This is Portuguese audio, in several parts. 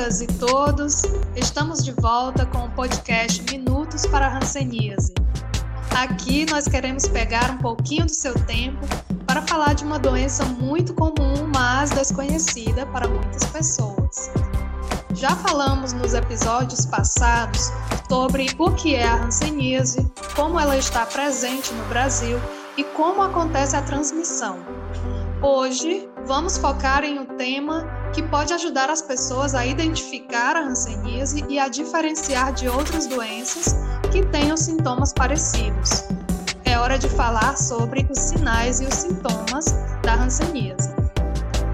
todas e todos, estamos de volta com o podcast Minutos para a Hanseníase. Aqui nós queremos pegar um pouquinho do seu tempo para falar de uma doença muito comum, mas desconhecida para muitas pessoas. Já falamos nos episódios passados sobre o que é a hanseníase, como ela está presente no Brasil e como acontece a transmissão. Hoje vamos focar em um tema que pode ajudar as pessoas a identificar a hanseníase e a diferenciar de outras doenças que tenham sintomas parecidos. É hora de falar sobre os sinais e os sintomas da hanseníase.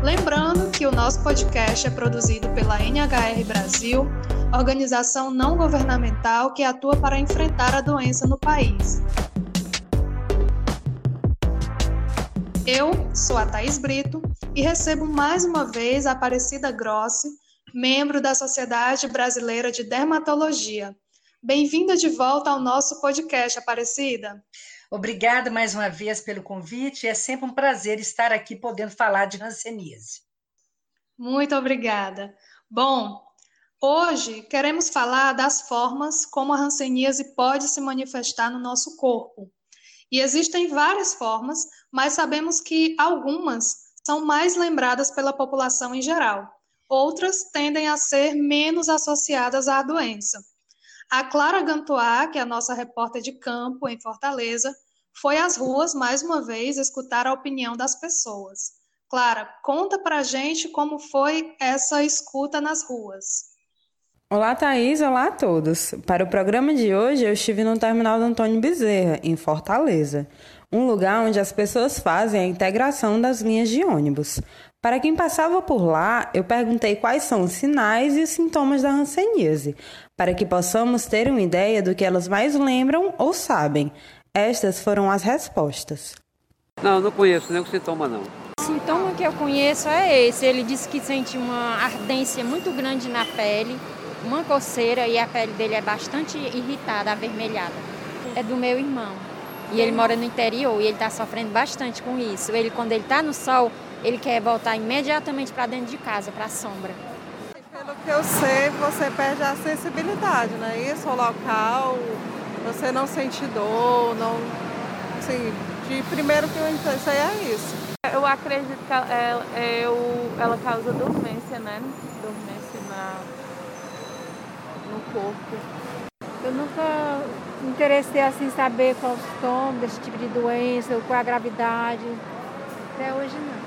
Lembrando que o nosso podcast é produzido pela NHR Brasil, organização não governamental que atua para enfrentar a doença no país. Eu sou a Thaís Brito e recebo mais uma vez a Aparecida Grossi, membro da Sociedade Brasileira de Dermatologia. Bem-vinda de volta ao nosso podcast, Aparecida. Obrigada mais uma vez pelo convite. É sempre um prazer estar aqui podendo falar de hanseníase. Muito obrigada. Bom, hoje queremos falar das formas como a hanseníase pode se manifestar no nosso corpo. E existem várias formas, mas sabemos que algumas são mais lembradas pela população em geral. Outras tendem a ser menos associadas à doença. A Clara Gantois, que é a nossa repórter de campo em Fortaleza, foi às ruas mais uma vez escutar a opinião das pessoas. Clara, conta pra gente como foi essa escuta nas ruas. Olá, Thaís. Olá a todos. Para o programa de hoje, eu estive no terminal do Antônio Bezerra, em Fortaleza, um lugar onde as pessoas fazem a integração das linhas de ônibus. Para quem passava por lá, eu perguntei quais são os sinais e os sintomas da hanseníase, para que possamos ter uma ideia do que elas mais lembram ou sabem. Estas foram as respostas. Não, não conheço nenhum sintoma não. O sintoma que eu conheço é esse. Ele disse que sente uma ardência muito grande na pele, uma coceira e a pele dele é bastante irritada, avermelhada. É do meu irmão. E ele mora no interior e ele está sofrendo bastante com isso. Ele, quando ele está no sol, ele quer voltar imediatamente para dentro de casa, para a sombra. Pelo que eu sei, você perde a sensibilidade, não é isso? O local, você não sente dor, não. Assim, de primeiro que eu sei é isso. Eu acredito que ela, eu, ela causa dormência, né? Dormência na, no corpo. Eu nunca interessei assim saber qual o sintoma desse tipo de doença, qual é a gravidade. Até hoje não.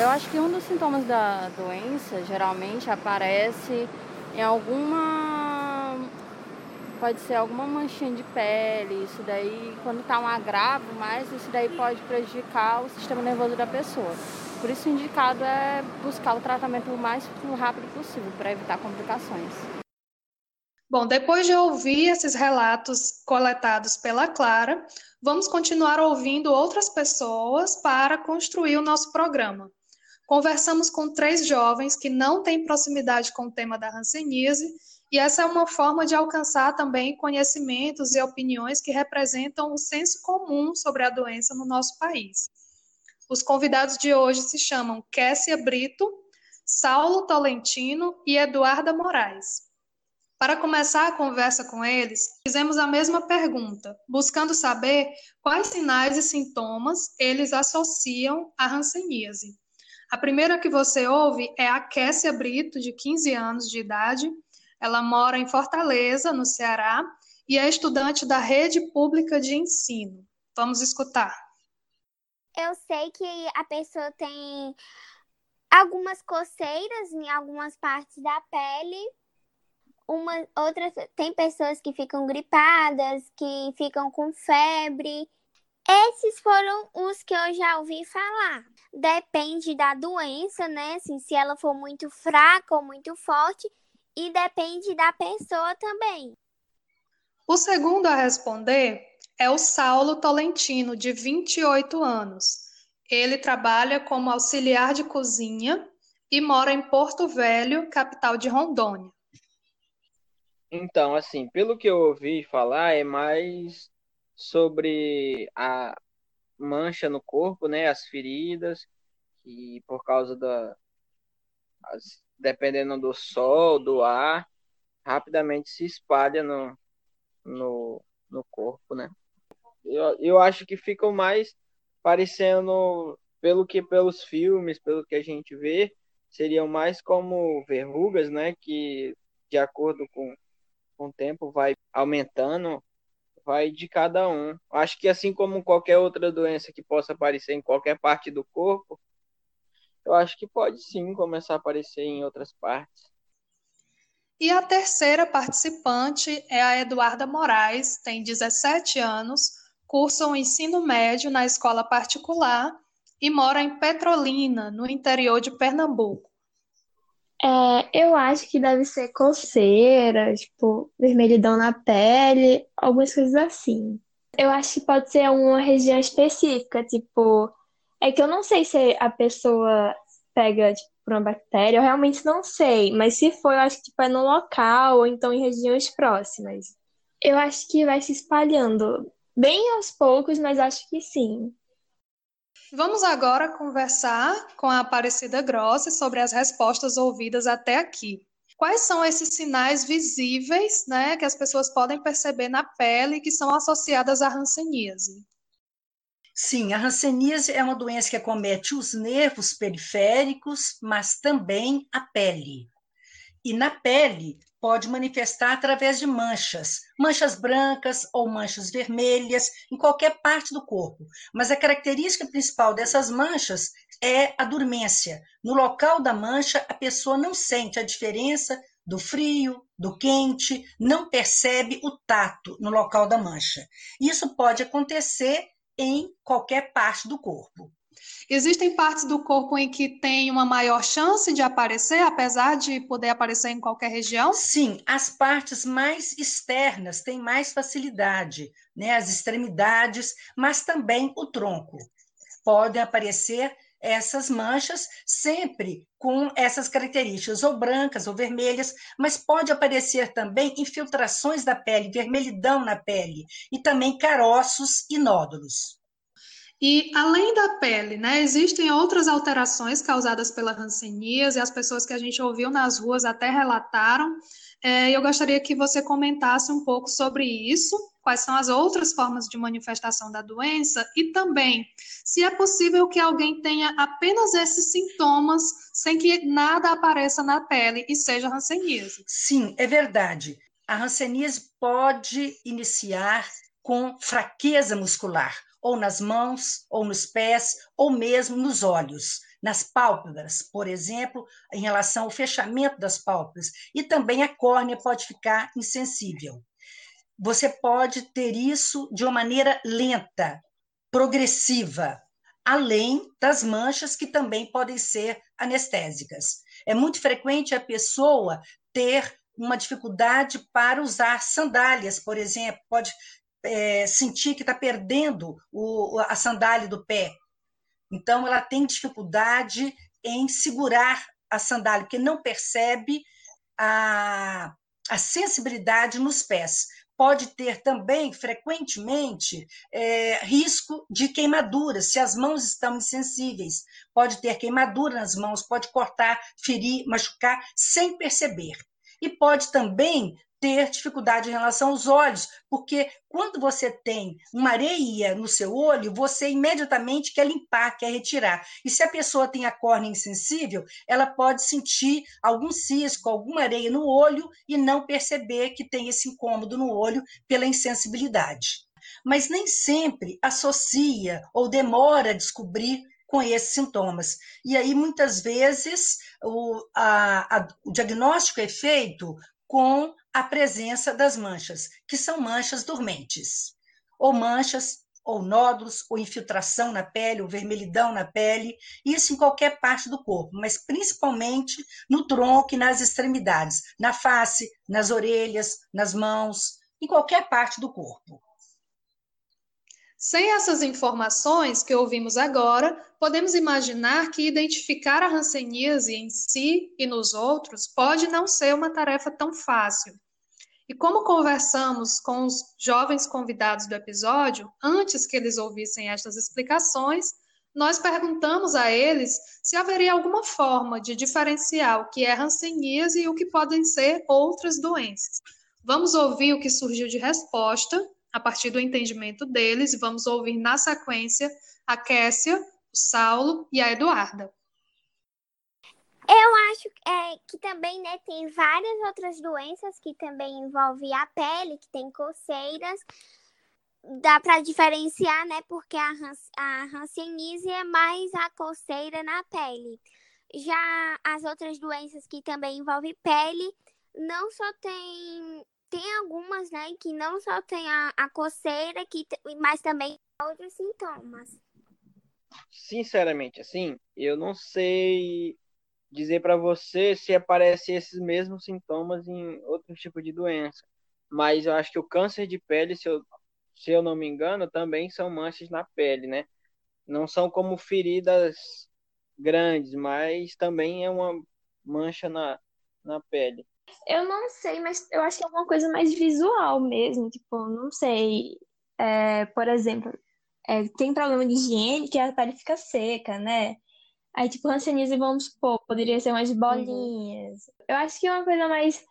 Eu acho que um dos sintomas da doença geralmente aparece em alguma. Pode ser alguma manchinha de pele, isso daí, quando está um agravo, mas isso daí pode prejudicar o sistema nervoso da pessoa. Por isso, o indicado é buscar o tratamento o mais rápido possível para evitar complicações. Bom, depois de ouvir esses relatos coletados pela Clara, vamos continuar ouvindo outras pessoas para construir o nosso programa. Conversamos com três jovens que não têm proximidade com o tema da hanseníase, e essa é uma forma de alcançar também conhecimentos e opiniões que representam o senso comum sobre a doença no nosso país. Os convidados de hoje se chamam Kessia Brito, Saulo Tolentino e Eduarda Moraes. Para começar a conversa com eles, fizemos a mesma pergunta, buscando saber quais sinais e sintomas eles associam à hanseníase. A primeira que você ouve é a Kessia Brito, de 15 anos de idade. Ela mora em Fortaleza, no Ceará, e é estudante da rede pública de ensino. Vamos escutar. Eu sei que a pessoa tem algumas coceiras em algumas partes da pele, uma, outras, tem pessoas que ficam gripadas, que ficam com febre. Esses foram os que eu já ouvi falar. Depende da doença, né? Assim, se ela for muito fraca ou muito forte, e depende da pessoa também. O segundo a responder é o Saulo Tolentino, de 28 anos. Ele trabalha como auxiliar de cozinha e mora em Porto Velho, capital de Rondônia. Então, assim, pelo que eu ouvi falar, é mais sobre a mancha no corpo, né? As feridas, que por causa da, dependendo do sol, do ar, rapidamente se espalha no, no, no corpo, né? Eu, eu acho que ficam mais parecendo, pelo que pelos filmes, pelo que a gente vê, seriam mais como verrugas, né? Que de acordo com, com o tempo vai aumentando, vai de cada um. Acho que assim como qualquer outra doença que possa aparecer em qualquer parte do corpo, eu acho que pode sim começar a aparecer em outras partes. E a terceira participante é a Eduarda Moraes, tem 17 anos, cursa o ensino médio na escola particular e mora em Petrolina, no interior de Pernambuco. É, eu acho que deve ser coceira, tipo, vermelhidão na pele, algumas coisas assim. Eu acho que pode ser uma região específica, tipo, é que eu não sei se a pessoa pega, tipo, por uma bactéria, eu realmente não sei, mas se for, eu acho que tipo, é no local ou então em regiões próximas. Eu acho que vai se espalhando bem aos poucos, mas acho que sim. Vamos agora conversar com a Aparecida Grossi sobre as respostas ouvidas até aqui. Quais são esses sinais visíveis né, que as pessoas podem perceber na pele que são associadas à hanseníase? Sim, a hanseníase é uma doença que acomete os nervos periféricos, mas também a pele. E na pele pode manifestar através de manchas, manchas brancas ou manchas vermelhas em qualquer parte do corpo. Mas a característica principal dessas manchas é a dormência. No local da mancha, a pessoa não sente a diferença do frio, do quente, não percebe o tato no local da mancha. Isso pode acontecer em qualquer parte do corpo. Existem partes do corpo em que tem uma maior chance de aparecer, apesar de poder aparecer em qualquer região? Sim, as partes mais externas têm mais facilidade, né? as extremidades, mas também o tronco. Podem aparecer essas manchas sempre com essas características, ou brancas ou vermelhas, mas pode aparecer também infiltrações da pele, vermelhidão na pele, e também caroços e nódulos. E além da pele, né, existem outras alterações causadas pela hanseníase, as pessoas que a gente ouviu nas ruas até relataram. É, eu gostaria que você comentasse um pouco sobre isso, quais são as outras formas de manifestação da doença e também se é possível que alguém tenha apenas esses sintomas sem que nada apareça na pele e seja hanseníase. Sim, é verdade. A hanseníase pode iniciar com fraqueza muscular, ou nas mãos, ou nos pés, ou mesmo nos olhos, nas pálpebras, por exemplo, em relação ao fechamento das pálpebras, e também a córnea pode ficar insensível. Você pode ter isso de uma maneira lenta, progressiva, além das manchas que também podem ser anestésicas. É muito frequente a pessoa ter uma dificuldade para usar sandálias, por exemplo, pode é, sentir que está perdendo o, a sandália do pé. Então, ela tem dificuldade em segurar a sandália, porque não percebe a, a sensibilidade nos pés. Pode ter também, frequentemente, é, risco de queimadura, se as mãos estão insensíveis. Pode ter queimadura nas mãos, pode cortar, ferir, machucar, sem perceber. E pode também ter dificuldade em relação aos olhos, porque quando você tem uma areia no seu olho, você imediatamente quer limpar, quer retirar. E se a pessoa tem a córnea insensível, ela pode sentir algum cisco, alguma areia no olho e não perceber que tem esse incômodo no olho pela insensibilidade. Mas nem sempre associa ou demora a descobrir com esses sintomas. E aí, muitas vezes, o, a, a, o diagnóstico é feito com a presença das manchas, que são manchas dormentes, ou manchas, ou nódulos, ou infiltração na pele, ou vermelhidão na pele, isso em qualquer parte do corpo, mas principalmente no tronco e nas extremidades, na face, nas orelhas, nas mãos, em qualquer parte do corpo. Sem essas informações que ouvimos agora, podemos imaginar que identificar a hanseníase em si e nos outros pode não ser uma tarefa tão fácil. E como conversamos com os jovens convidados do episódio, antes que eles ouvissem estas explicações, nós perguntamos a eles se haveria alguma forma de diferenciar o que é hanseníase e o que podem ser outras doenças. Vamos ouvir o que surgiu de resposta a partir do entendimento deles vamos ouvir na sequência a Kessia, o Saulo e a Eduarda. Eu acho é, que também né, tem várias outras doenças que também envolvem a pele, que tem coceiras. Dá para diferenciar, né? Porque a, hanseníase é mais a coceira na pele. Já as outras doenças que também envolvem pele, não só tem. Tem algumas, né, que não só tem a, a coceira, que, mas também outros sintomas. Sinceramente, assim, eu não sei dizer para você se aparecem esses mesmos sintomas em outro tipo de doença. Mas eu acho que o câncer de pele, se eu, se eu não me engano, também são manchas na pele, né? Não são como feridas grandes, mas também é uma mancha na, na pele. Eu não sei, mas eu acho que é alguma coisa mais visual mesmo. Tipo, não sei. É, por exemplo, é, tem problema de higiene que a pele fica seca, né? Aí, tipo, hanseníase, vamos supor, poderia ser umas bolinhas. Uhum. Eu acho que é uma coisa mais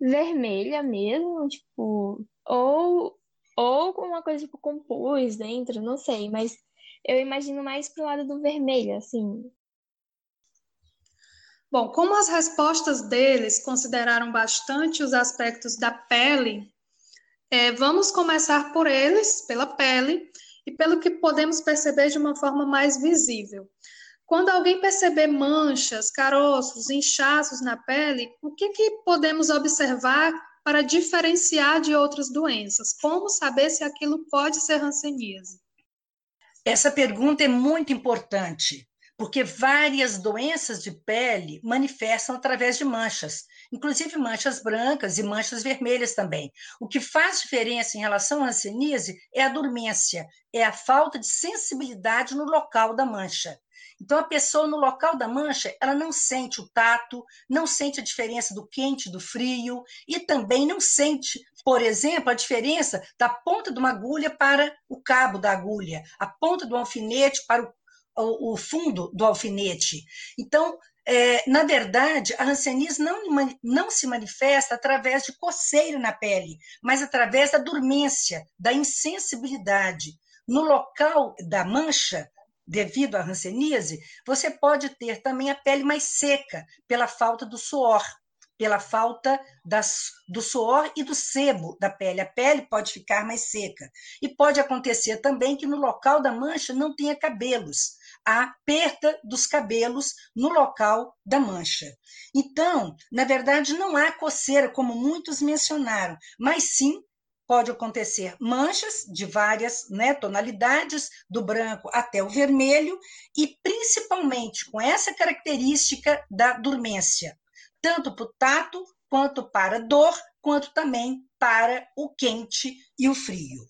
vermelha mesmo, tipo, ou, ou uma coisa tipo com pus dentro, não sei, mas eu imagino mais pro lado do vermelho, assim. Bom, como as respostas deles consideraram bastante os aspectos da pele, é, vamos começar por eles, pela pele, e pelo que podemos perceber de uma forma mais visível. Quando alguém perceber manchas, caroços, inchaços na pele, o que, que podemos observar para diferenciar de outras doenças? Como saber se aquilo pode ser hanseníase? Essa pergunta é muito importante, porque várias doenças de pele manifestam através de manchas, inclusive manchas brancas e manchas vermelhas também. O que faz diferença em relação à hanseníase é a dormência, é a falta de sensibilidade no local da mancha. Então, a pessoa no local da mancha, ela não sente o tato, não sente a diferença do quente, do frio, e também não sente, por exemplo, a diferença da ponta de uma agulha para o cabo da agulha, a ponta do alfinete para o, o, o fundo do alfinete. Então, é, na verdade, a hanseníase não, não se manifesta através de coceira na pele, mas através da dormência, da insensibilidade. No local da mancha, devido à hanseníase, você pode ter também a pele mais seca pela falta do suor, pela falta das, do suor e do sebo da pele. A pele pode ficar mais seca. E pode acontecer também que no local da mancha não tenha cabelos. Há perda dos cabelos no local da mancha. Então, na verdade, não há coceira, como muitos mencionaram, mas sim pode acontecer manchas de várias né, tonalidades, do branco até o vermelho, e principalmente com essa característica da dormência, tanto para o tato, quanto para dor, quanto também para o quente e o frio.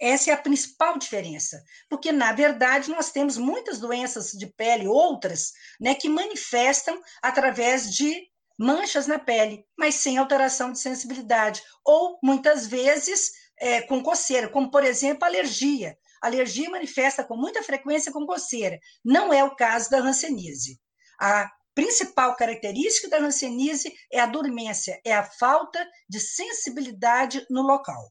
Essa é a principal diferença, porque na verdade nós temos muitas doenças de pele, outras, né, que manifestam através de manchas na pele, mas sem alteração de sensibilidade, ou muitas vezes é, com coceira, como por exemplo alergia. alergia manifesta com muita frequência com coceira. Não é o caso da hanseníase. A principal característica da hanseníase é a dormência, é a falta de sensibilidade no local.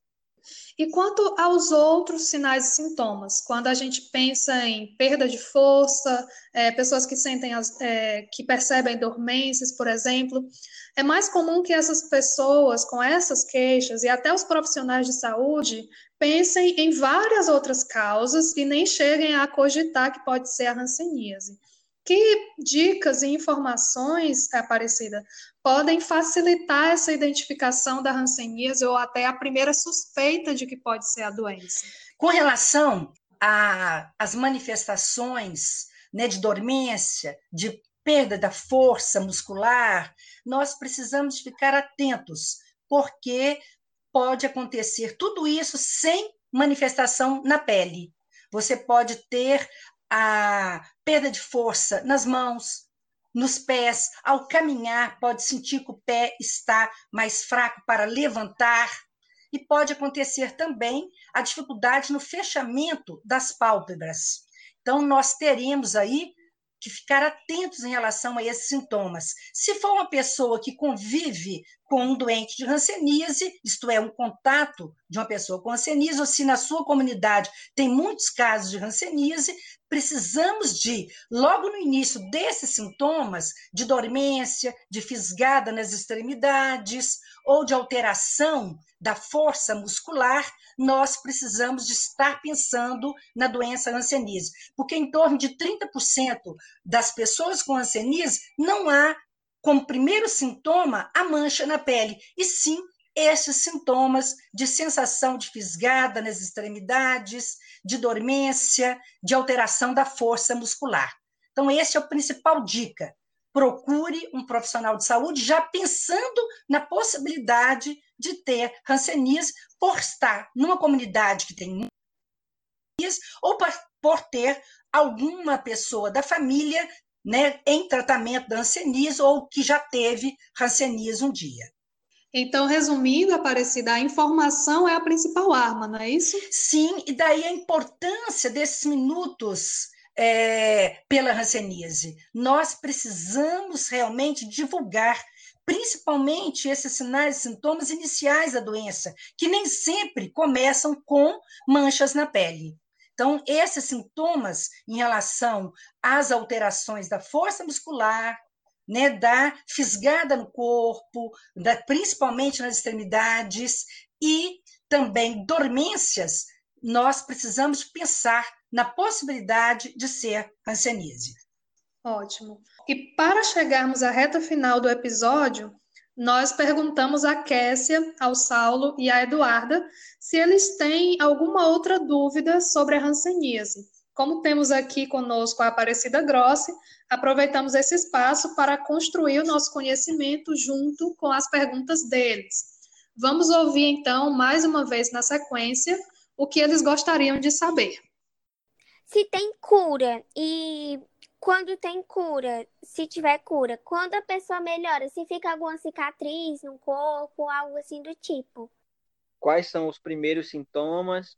E quanto aos outros sinais e sintomas, quando a gente pensa em perda de força, é, pessoas que sentem, as, é, que percebem dormências, por exemplo, é mais comum que essas pessoas com essas queixas e até os profissionais de saúde pensem em várias outras causas e nem cheguem a cogitar que pode ser a hanseníase. Que dicas e informações, Aparecida, podem facilitar essa identificação da hanseníase ou até a primeira suspeita de que pode ser a doença? Com relação às manifestações né, de dormência, de perda da força muscular, nós precisamos ficar atentos, porque pode acontecer tudo isso sem manifestação na pele. Você pode ter a perda de força nas mãos, nos pés, ao caminhar, pode sentir que o pé está mais fraco para levantar, e pode acontecer também a dificuldade no fechamento das pálpebras. Então, nós teremos aí que ficar atentos em relação a esses sintomas. Se for uma pessoa que convive com um doente de hanseníase, isto é, um contato de uma pessoa com hanseníase, ou se na sua comunidade tem muitos casos de hanseníase, precisamos de, logo no início desses sintomas, de dormência, de fisgada nas extremidades ou de alteração da força muscular, nós precisamos de estar pensando na doença hanseníase, porque em torno de 30% das pessoas com hanseníase não há como primeiro sintoma a mancha na pele, e sim esses sintomas de sensação de fisgada nas extremidades, de dormência, de alteração da força muscular. Então, esse é o principal dica. Procure um profissional de saúde já pensando na possibilidade de ter hanseníase por estar numa comunidade que tem ou por ter alguma pessoa da família né, em tratamento da hanseníase ou que já teve hanseníase um dia. Então, resumindo, Aparecida, a informação é a principal arma, não é isso? Sim, e daí a importância desses minutos é, pela hanseníase. Nós precisamos realmente divulgar principalmente esses sinais e sintomas iniciais da doença, que nem sempre começam com manchas na pele. Então, esses sintomas em relação às alterações da força muscular, né, da fisgada no corpo, da, principalmente nas extremidades, e também dormências, nós precisamos pensar na possibilidade de ser hanseníase. Ótimo. E para chegarmos à reta final do episódio, nós perguntamos a Késia, ao Saulo e à Eduarda se eles têm alguma outra dúvida sobre a hanseníase. Como temos aqui conosco a Aparecida Grossi, aproveitamos esse espaço para construir o nosso conhecimento junto com as perguntas deles. Vamos ouvir então, mais uma vez na sequência, o que eles gostariam de saber. Se tem cura e quando tem cura, se tiver cura, quando a pessoa melhora, se fica alguma cicatriz no corpo, algo assim do tipo. Quais são os primeiros sintomas?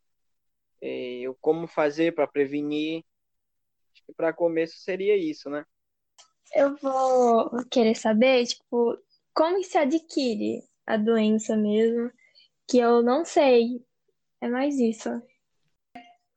E como fazer para prevenir? Acho que para começo seria isso, né? Eu vou querer saber, tipo, como se adquire a doença mesmo, que eu não sei. É mais isso.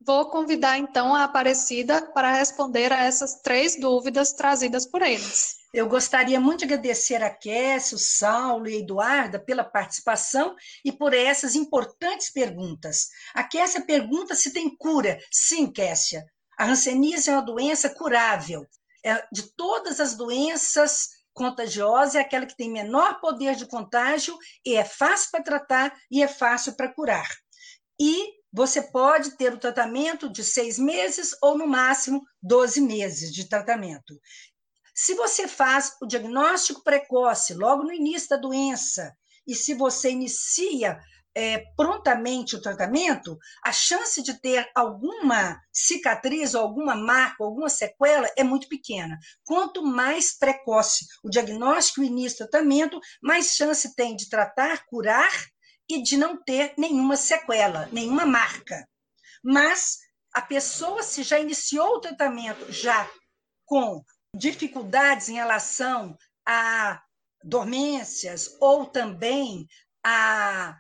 Vou convidar então a Aparecida para responder a essas três dúvidas trazidas por eles. Eu gostaria muito de agradecer a Kécia, o Saulo e Eduarda pela participação e por essas importantes perguntas. A Kécia pergunta se tem cura. Sim, Kécia. A hanseníase é uma doença curável. É, de todas as doenças contagiosas, é aquela que tem menor poder de contágio e é fácil para tratar e é fácil para curar. E você pode ter o tratamento de seis meses ou, no máximo, 12 meses de tratamento. Se você faz o diagnóstico precoce logo no início da doença, e se você inicia é, prontamente o tratamento, a chance de ter alguma cicatriz, ou alguma marca, alguma sequela é muito pequena. Quanto mais precoce o diagnóstico e o início do tratamento, mais chance tem de tratar, curar e de não ter nenhuma sequela, nenhuma marca. Mas a pessoa, se já iniciou o tratamento já com dificuldades em relação a dormências ou também a,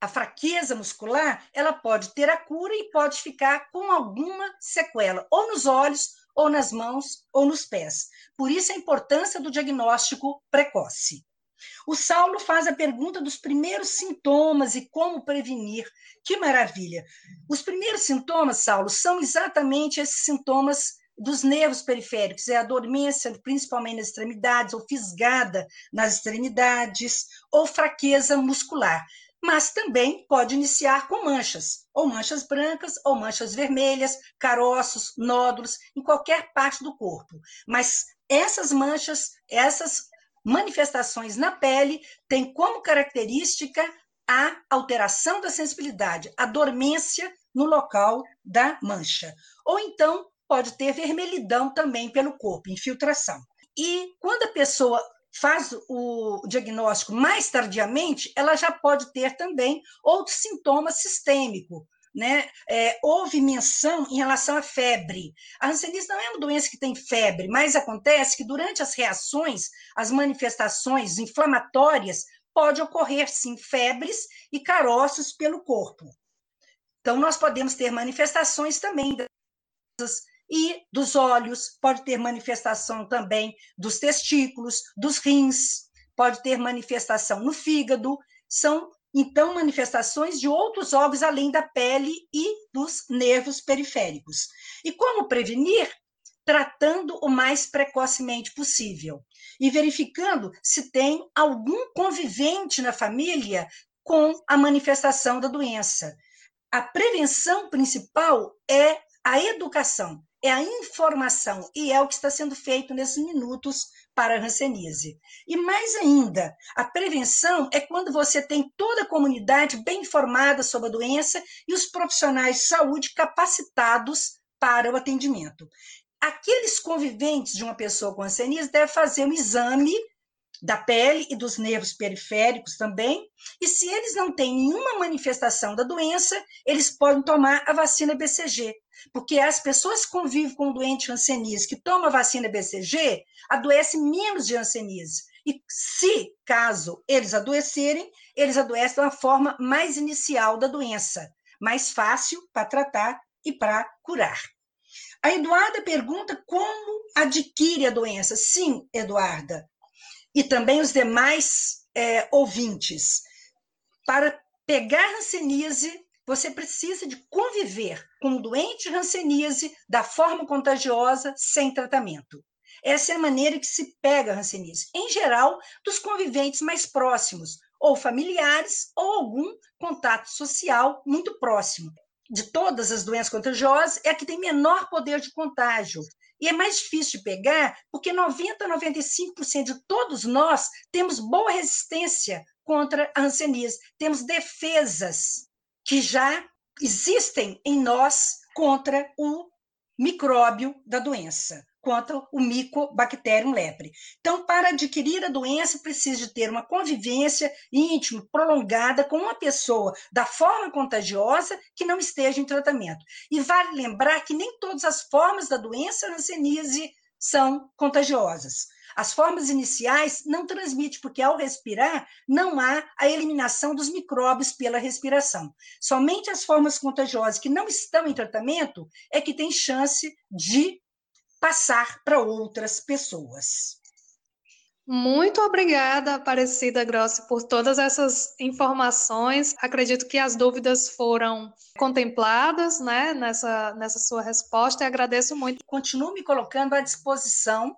a fraqueza muscular, ela pode ter a cura e pode ficar com alguma sequela, ou nos olhos, ou nas mãos, ou nos pés. Por isso a importância do diagnóstico precoce. O Saulo faz a pergunta dos primeiros sintomas e como prevenir. Que maravilha! Os primeiros sintomas, Saulo, são exatamente esses sintomas dos nervos periféricos, é a dormência, principalmente nas extremidades, ou fisgada nas extremidades, ou fraqueza muscular. Mas também pode iniciar com manchas, ou manchas brancas, ou manchas vermelhas, caroços, nódulos, em qualquer parte do corpo. Mas essas manchas, essas manifestações na pele têm como característica a alteração da sensibilidade, a dormência no local da mancha. Ou então pode ter vermelhidão também pelo corpo, infiltração. E quando a pessoa faz o diagnóstico mais tardiamente, ela já pode ter também outro sintoma sistêmico, né, é, houve menção em relação à febre. A hanseníase não é uma doença que tem febre, mas acontece que durante as reações, as manifestações inflamatórias, pode ocorrer sim febres e caroços pelo corpo. Então, nós podemos ter manifestações também das e dos olhos, pode ter manifestação também dos testículos, dos rins, pode ter manifestação no fígado, são então manifestações de outros órgãos além da pele e dos nervos periféricos. E como prevenir? Tratando o mais precocemente possível e verificando se tem algum convivente na família com a manifestação da doença. A prevenção principal é a educação, é a informação, e é o que está sendo feito nesses minutos para a hanseníase. E mais ainda, a prevenção é quando você tem toda a comunidade bem informada sobre a doença e os profissionais de saúde capacitados para o atendimento. Aqueles conviventes de uma pessoa com hanseníase devem fazer um exame da pele e dos nervos periféricos também, e se eles não têm nenhuma manifestação da doença, eles podem tomar a vacina BCG, porque as pessoas que convivem com um doente hanseníase que toma a vacina BCG, adoecem menos de hanseníase. E se, caso eles adoecerem, eles adoecem da forma mais inicial da doença, mais fácil para tratar e para curar. A Eduarda pergunta como adquire a doença. Sim, Eduarda, e também os demais é, ouvintes. Para pegar hanseníase, você precisa de conviver com doente hanseníase da forma contagiosa sem tratamento. Essa é a maneira que se pega a hanseníase. Em geral, dos conviventes mais próximos, ou familiares, ou algum contato social muito próximo. De todas as doenças contagiosas, é a que tem menor poder de contágio. E é mais difícil de pegar, porque 90% a 95% de todos nós temos boa resistência contra a hanseníase. Temos defesas que já existem em nós contra o micróbio da doença contra o Mycobacterium lepre. Então, para adquirir a doença, precisa de ter uma convivência íntima, prolongada com uma pessoa da forma contagiosa que não esteja em tratamento. E vale lembrar que nem todas as formas da doença hanseníase são contagiosas. As formas iniciais não transmitem, porque ao respirar não há a eliminação dos micróbios pela respiração. Somente as formas contagiosas que não estão em tratamento é que tem chance de passar para outras pessoas. Muito obrigada, Aparecida Grossi, por todas essas informações. Acredito que as dúvidas foram contempladas né, nessa, nessa sua resposta e agradeço muito. Continuo me colocando à disposição,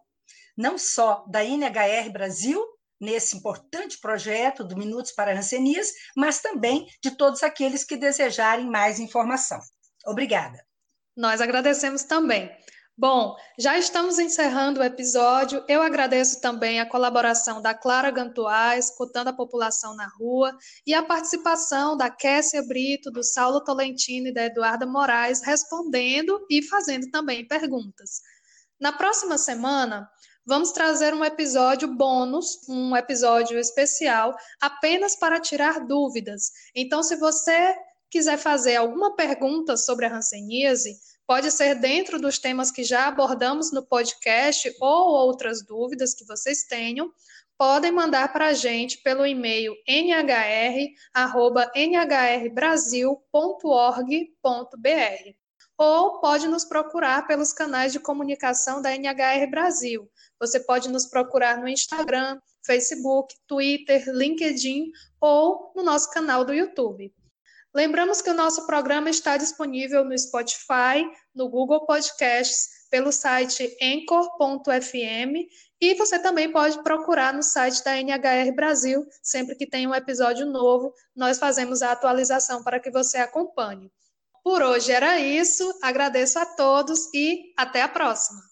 não só da NHR Brasil, nesse importante projeto do Minutos para Hanseníase, mas também de todos aqueles que desejarem mais informação. Obrigada. Nós agradecemos também. Bom, já estamos encerrando o episódio. Eu agradeço também a colaboração da Clara Gantuá, escutando a população na rua, e a participação da Kessia Brito, do Saulo Tolentino e da Eduarda Moraes, respondendo e fazendo também perguntas. Na próxima semana, vamos trazer um episódio bônus, um episódio especial, apenas para tirar dúvidas. Então, se você quiser fazer alguma pergunta sobre a hanseníase, Pode ser dentro dos temas que já abordamos no podcast ou outras dúvidas que vocês tenham, podem mandar para a gente pelo e-mail nhr@nhrbrasil.org.br ou pode nos procurar pelos canais de comunicação da NHR Brasil. Você pode nos procurar no Instagram, Facebook, Twitter, LinkedIn ou no nosso canal do YouTube. Lembramos que o nosso programa está disponível no Spotify, no Google Podcasts, pelo site anchor.fm e você também pode procurar no site da NHR Brasil, sempre que tem um episódio novo, nós fazemos a atualização para que você acompanhe. Por hoje era isso, agradeço a todos e até a próxima!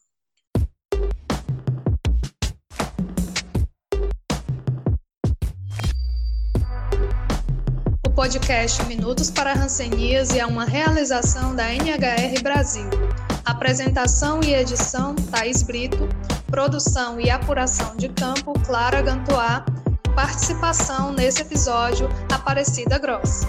Podcast Minutos para Hanseníase é uma realização da NHR Brasil. Apresentação e edição Thaís Brito, produção e apuração de campo Clara Gantois, participação nesse episódio Aparecida Grossa.